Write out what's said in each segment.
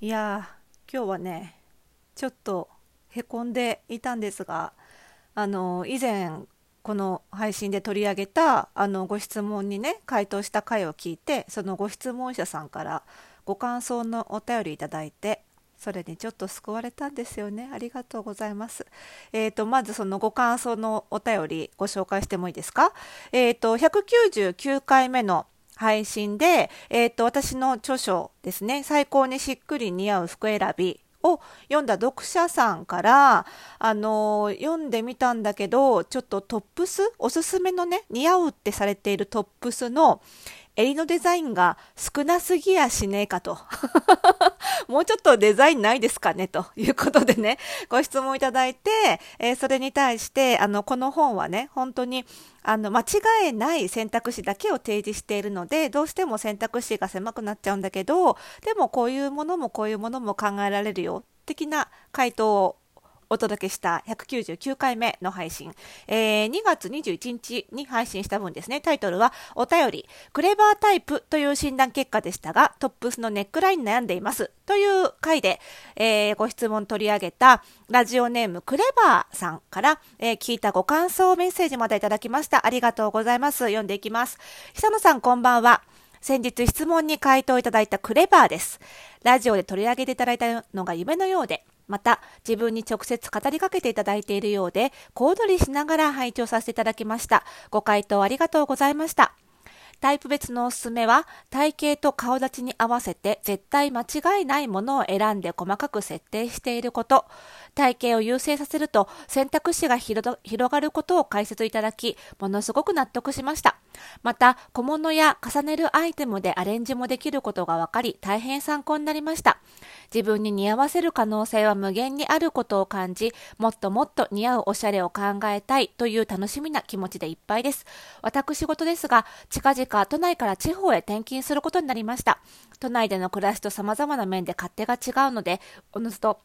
いや今日はねちょっとへこんでいたんですがあの以前この配信で取り上げたあのご質問にね回答した回を聞いてそのご質問者さんからご感想のお便りいいてそれにちょっと救われたんですよね。ありがとうございます。えーとまずそのご感想のお便りご紹介してもいいですか？えーと199回目の配信で、えーと、私の著書ですね最高にしっくり似合う服選びを読んだ読者さんからあの読んでみたんだけどちょっとトップスおすすめのね似合うってされているトップスの襟のデザインが少なすぎやしねえかと。もうちょっとデザインないですかね？ということでね、ご質問いただいて、えー、それに対して、あの、この本はね、本当に、あの、間違えない選択肢だけを提示しているので、どうしても選択肢が狭くなっちゃうんだけど、でもこういうものもこういうものも考えられるよ、的な回答をお届けした199回目の配信、えー、2月21日に配信した分ですね、タイトルはお便り、クレバータイプという診断結果でしたが、トップスのネックライン悩んでいますという回で、えー、ご質問取り上げたラジオネームクレバーさんから、えー、聞いたご感想メッセージまでいただきました。ありがとうございます。読んでいきます。久野さんこんばんは。先日質問に回答いただいたクレバーです。ラジオで取り上げていただいたのが夢のようで、また自分に直接語りかけていただいているようで、小躍りしながら拝聴させていただきました。ご回答ありがとうございました。タイプ別のおすすめは、体型と顔立ちに合わせて絶対間違いないものを選んで細かく設定していること、体型を優先させると選択肢が広がることを解説いただき、ものすごく納得しました。また、小物や重ねるアイテムでアレンジもできることが分かり、大変参考になりました。自分に似合わせる可能性は無限にあることを感じ、もっともっと似合うおしゃれを考えたいという楽しみな気持ちでいっぱいです。私事ですが、近々都内から地方へ転勤することになりました。都内での暮らしと様々な面で勝手が違うので、おのずと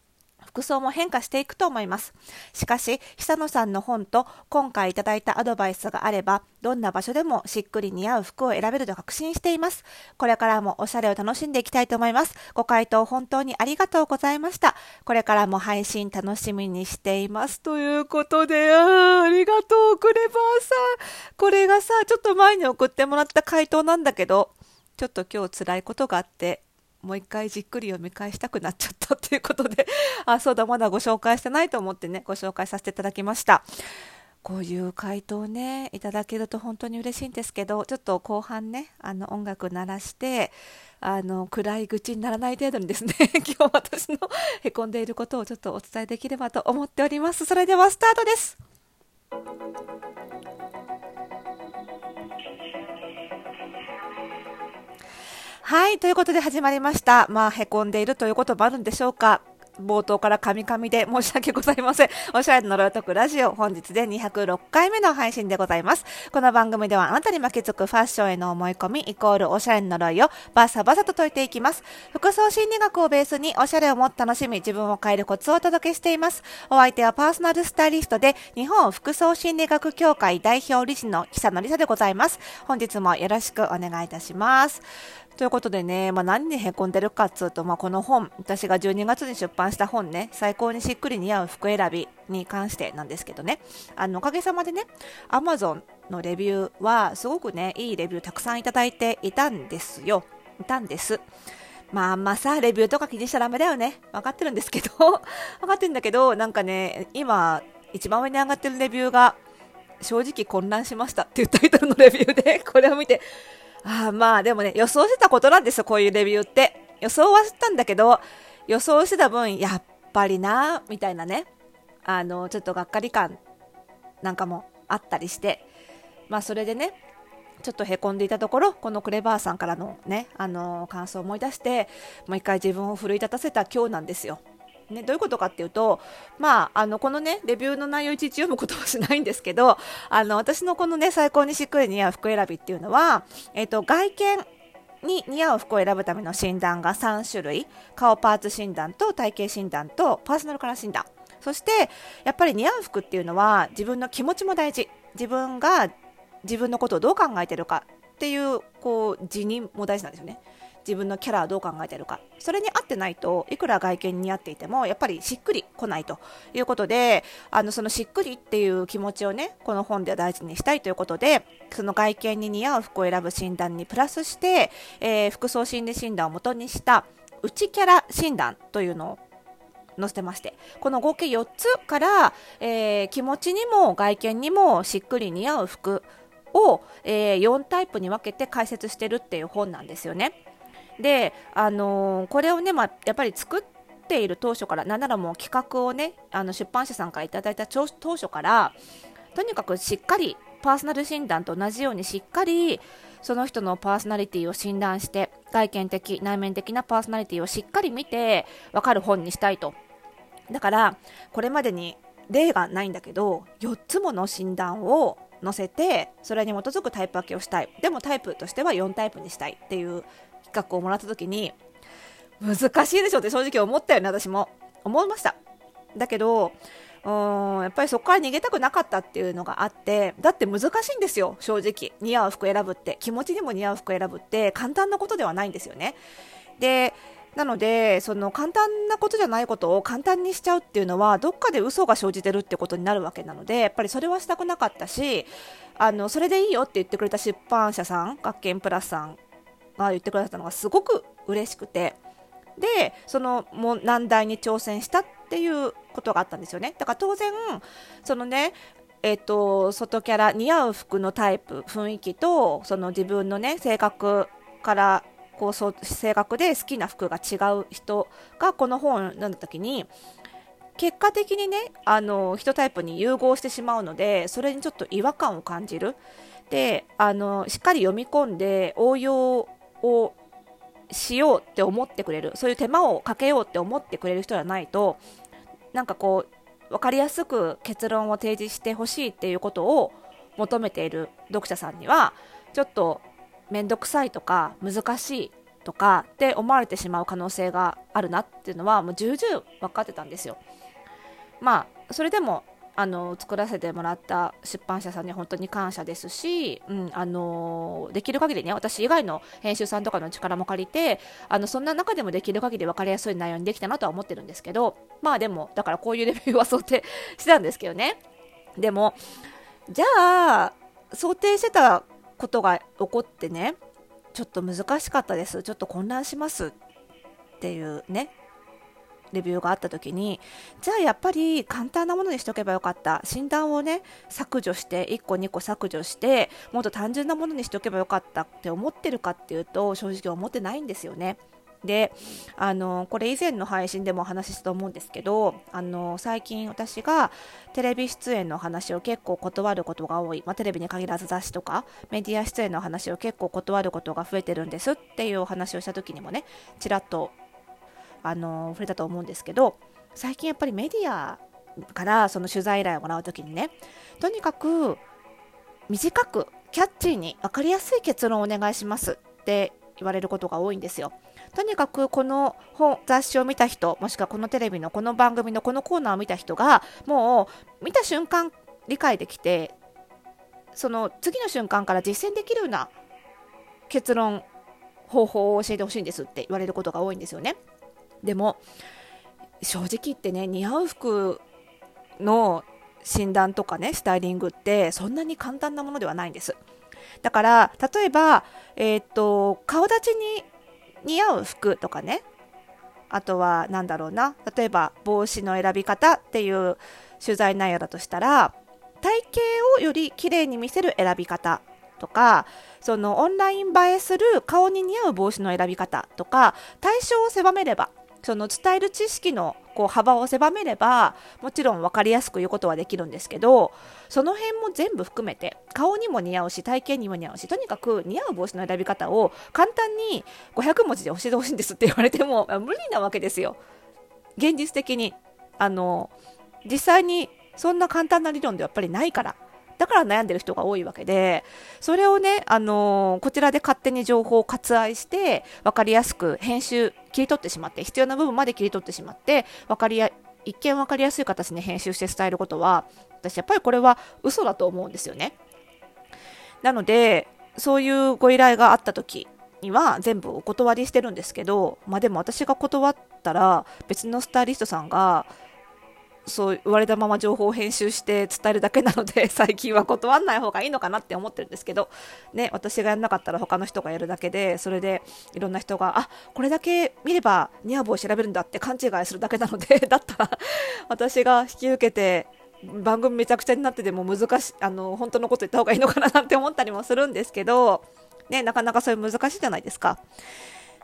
服装も変化していくと思います。しかし、久野さんの本と今回いただいたアドバイスがあれば、どんな場所でもしっくり似合う服を選べると確信しています。これからもおしゃれを楽しんでいきたいと思います。ご回答本当にありがとうございました。これからも配信楽しみにしています。ということで、あありがとう、クレバーさん。これがさ、ちょっと前に送ってもらった回答なんだけど、ちょっと今日辛いことがあって、もう一回じっくり読み返したくなっちゃったということで、あ、そうだ、まだご紹介してないと思ってね、ご紹介させていただきました。こういう回答ね、いただけると本当に嬉しいんですけど、ちょっと後半ね、あの音楽鳴らして、あの暗い愚痴にならない程度にですね、今日私の へこんでいることをちょっとお伝えできればと思っております。それではスタートです。はい、ということで始まりました。まあ、へこんでいるということもあるんでしょうか。冒頭からカミカミで申し訳ございません。おしゃれの呪い解くラジオ、本日で206回目の配信でございます。この番組ではあなたに巻きつくファッションへの思い込み、イコールおしゃれの呪いをバサバサと解いていきます。服装心理学をベースにおしゃれをもっと楽しみ、自分を変えるコツをお届けしています。お相手はパーソナルスタイリストで、日本服装心理学協会代表理事の久野里沙でございます。本日もよろしくお願いいたします。ということでね、まあ、何にへこんでるかっつうと、まあ、この本、私が12月に出版した本ね、最高にしっくり似合う服選びに関してなんですけどね、あのおかげさまでね、Amazon のレビューはすごくね、いいレビューたくさんいただいていたんですよ。いたんです。まああんまさ、レビューとか気にしちゃダメだよね。分かってるんですけど、分かってるんだけど、なんかね、今、一番上に上がってるレビューが、正直混乱しましたっていうタイトルのレビューで、これを見て、あまあでもね、予想してたことなんですよ、こういうレビューって。予想はしたんだけど、予想してた分、やっぱりな、みたいなね、あの、ちょっとがっかり感なんかもあったりして、まあそれでね、ちょっとへこんでいたところ、このクレバーさんからのね、あの感想を思い出して、もう一回自分を奮い立たせた今日なんですよ。ね、どういうことかっていうと、まあ、あの、このね、レビューの内容いちいち読むことはしないんですけど、あの、私のこのね、最高にしっくり似合う服選びっていうのは、えっ、ー、と、外見に似合う服を選ぶための診断が3種類、顔パーツ診断と体型診断とパーソナルカラー診断。そして、やっぱり似合う服っていうのは、自分の気持ちも大事。自分が自分のことをどう考えてるかっていう、こう、辞任も大事なんですよね。自分のキャラはどう考えてるかそれに合ってないといくら外見に似合っていてもやっぱりしっくりこないということであのそのしっくりっていう気持ちをねこの本では大事にしたいということでその外見に似合う服を選ぶ診断にプラスして、えー、服装心理診断をもとにした内キャラ診断というのを載せてましてこの合計4つから、えー、気持ちにも外見にもしっくり似合う服を、えー、4タイプに分けて解説してるっていう本なんですよね。で、あのー、これをね、まあ、やっぱり作っている当初からなんならもう企画をねあの出版社さんからいただいた当初からとにかくしっかりパーソナル診断と同じようにしっかりその人のパーソナリティを診断して外見的内面的なパーソナリティをしっかり見て分かる本にしたいと。だからこれまでに例がないんだけど4つもの診断を載せてそれに基づくタイプ分けをしたい。でもタイプとしては4タイプにしたいっていう画をもらった時に難しいでしょって正直思ったよね私も。思いました。だけどうんやっぱりそこから逃げたくなかったっていうのがあってだって難しいんですよ正直。似合う服選ぶって。気持ちにも似合う服選ぶって簡単なことではないんですよね。でなのでその簡単なことじゃないことを簡単にしちゃうっていうのはどっかで嘘が生じてるってことになるわけなのでやっぱりそれはしたくなかったしあのそれでいいよって言ってくれた出版社さん学研プラスさんが言ってくれたのがすごく嬉しくて。でそのも難題に挑戦したっていうことがあったんですよね。だから当然そのねえっと、外キャラ似合う服のタイプ雰囲気とその自分のね性格からこうそう性格で好きな服が違う人がこの本を読んだ時に結果的にねあの1タイプに融合してしまうのでそれにちょっと違和感を感じる。であのしっかり読み込んで応用をしようって思ってくれるそういう手間をかけようって思ってくれる人じゃないとなんかこう分かりやすく結論を提示してほしいっていうことを求めている読者さんにはちょっと面倒くさいとか難しいとかって思われてしまう可能性があるなっていうのはもう重々分かってたんですよ。まあそれでもあの作らせてもらった出版社さんに本当に感謝ですし、うん、あのできる限りね私以外の編集さんとかの力も借りてあのそんな中でもできる限り分かりやすい内容にできたなとは思ってるんですけどまあでもだからこういうレビューは想定してたんですけどね。でもじゃあ想定してたことが起こってねちょっと難しかったです。ちょっと混乱しますっていうね。レビューがあった時にじゃあやっぱり簡単なものにしておけばよかった診断をね削除して1個2個削除してもっと単純なものにしておけばよかったって思ってるかっていうと正直思ってないんですよね。であのこれ以前の配信でもお話ししたと思うんですけどあの最近私がテレビ出演の話を結構断ることが多い、まあ、テレビに限らず雑誌とかメディア出演の話を結構断ることが増えてるんですっていうお話をした時にもねちらっとあの触れたと思うんですけど最近やっぱりメディアからその取材依頼をもらう時にねとにかく短くキャッチーに分かりやすい結論をお願いしますって言われることが多いんですよ。とにかくこの本雑誌を見た人もしくはこのテレビのこの番組のこのコーナーを見た人がもう見た瞬間理解できてその次の瞬間から実践できるような結論方法を教えてほしいんですって言われることが多いんですよねでも正直言ってね似合う服の診断とかねスタイリングってそんなに簡単なものではないんです。だから例えば、えー、っと顔立ちに似合う服とかねあとは何だろうな例えば帽子の選び方っていう取材内容だとしたら体型をより綺麗に見せる選び方とかそのオンライン映えする顔に似合う帽子の選び方とか対象を狭めればその伝える知識のこう幅を狭めればもちろん分かりやすく言うことはできるんですけどその辺も全部含めて顔にも似合うし体型にも似合うしとにかく似合う帽子の選び方を簡単に500文字で教えてほしいんですって 言われても無理なわけですよ。現実的にあの実際にそんな簡単な理論ではやっぱりないから。だから悩んでる人が多いわけで、それをね、あのー、こちらで勝手に情報を割愛して、分かりやすく編集、切り取ってしまって、必要な部分まで切り取ってしまって、分かりや、一見分かりやすい形に編集して伝えることは、私やっぱりこれは嘘だと思うんですよね。なので、そういうご依頼があった時には全部お断りしてるんですけど、まあ、でも私が断ったら別のスタイリストさんがそう言われたまま情報を編集して伝えるだけなので 最近は断らない方がいいのかなって思ってるんですけど、ね、私がやんなかったら他の人がやるだけでそれでいろんな人があこれだけ見ればニアボを調べるんだって勘違いするだけなので だったら私が引き受けて番組めちゃくちゃになってでも難しあの本当のこと言った方がいいのかななんて思ったりもするんですけど、ね、なかなかそういう難しいじゃないですか。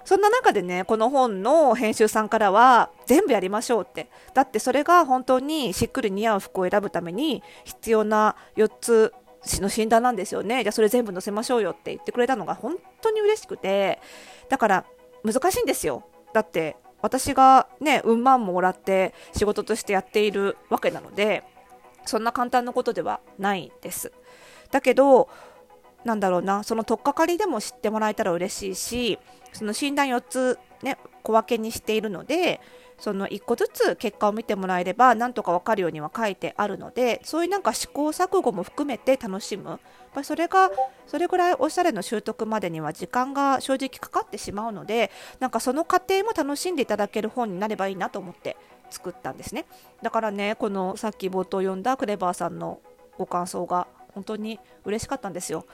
そんな中でね、この本の編集さんからは、全部やりましょうって。だってそれが本当にしっくり似合う服を選ぶために必要な4つの診断なんですよね。じゃあそれ全部載せましょうよって言ってくれたのが本当に嬉しくて、だから難しいんですよ。だって私がね、うん万ももらって仕事としてやっているわけなので、そんな簡単なことではないです。だけど、なんだろうな、その取っかかりでも知ってもらえたら嬉しいし、その診断4つ、ね、小分けにしているので、その1個ずつ結果を見てもらえれば、なんとか分かるようには書いてあるので、そういうなんか試行錯誤も含めて楽しむ。まそれが、それぐらいおしゃれの習得までには時間が正直かかってしまうので、なんかその過程も楽しんでいただける本になればいいなと思って作ったんですね。だからね、このさっき冒頭読んだクレバーさんのご感想が本当に嬉しかったんですよ。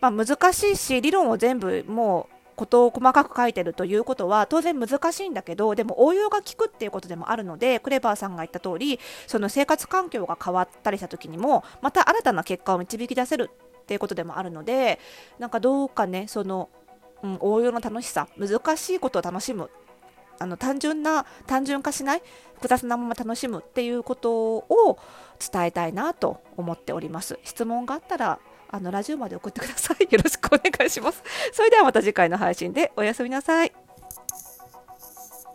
まあ、難しいし理論を全部もうことを細かく書いてるということは当然難しいんだけどでも応用が効くっていうことでもあるのでクレバーさんが言った通りその生活環境が変わったりした時にもまた新たな結果を導き出せるっていうことでもあるのでなんかどうかねその、うん、応用の楽しさ難しいことを楽しむあの単純な単純化しない複雑なまま楽しむっていうことを伝えたいなと思っております。質問があったらあのラジオまで送ってください。よろしくお願いします。それではまた次回の配信でおやすみなさい。